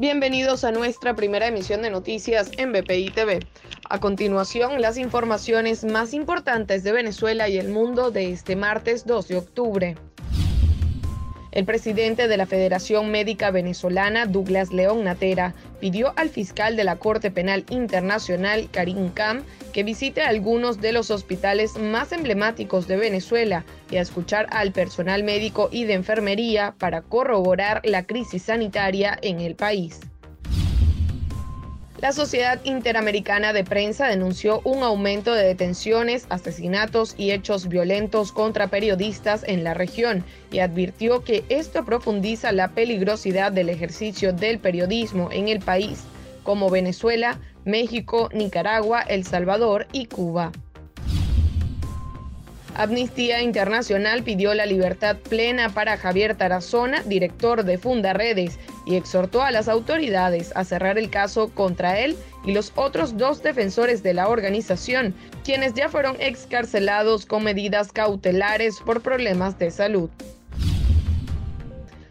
Bienvenidos a nuestra primera emisión de noticias en BPI TV. A continuación, las informaciones más importantes de Venezuela y el mundo de este martes 2 de octubre. El presidente de la Federación Médica Venezolana, Douglas León Natera, pidió al fiscal de la Corte Penal Internacional, Karim Kam, que visite algunos de los hospitales más emblemáticos de Venezuela y a escuchar al personal médico y de enfermería para corroborar la crisis sanitaria en el país. La Sociedad Interamericana de Prensa denunció un aumento de detenciones, asesinatos y hechos violentos contra periodistas en la región y advirtió que esto profundiza la peligrosidad del ejercicio del periodismo en el país, como Venezuela, México, Nicaragua, El Salvador y Cuba. Amnistía Internacional pidió la libertad plena para Javier Tarazona, director de Fundaredes, y exhortó a las autoridades a cerrar el caso contra él y los otros dos defensores de la organización, quienes ya fueron excarcelados con medidas cautelares por problemas de salud.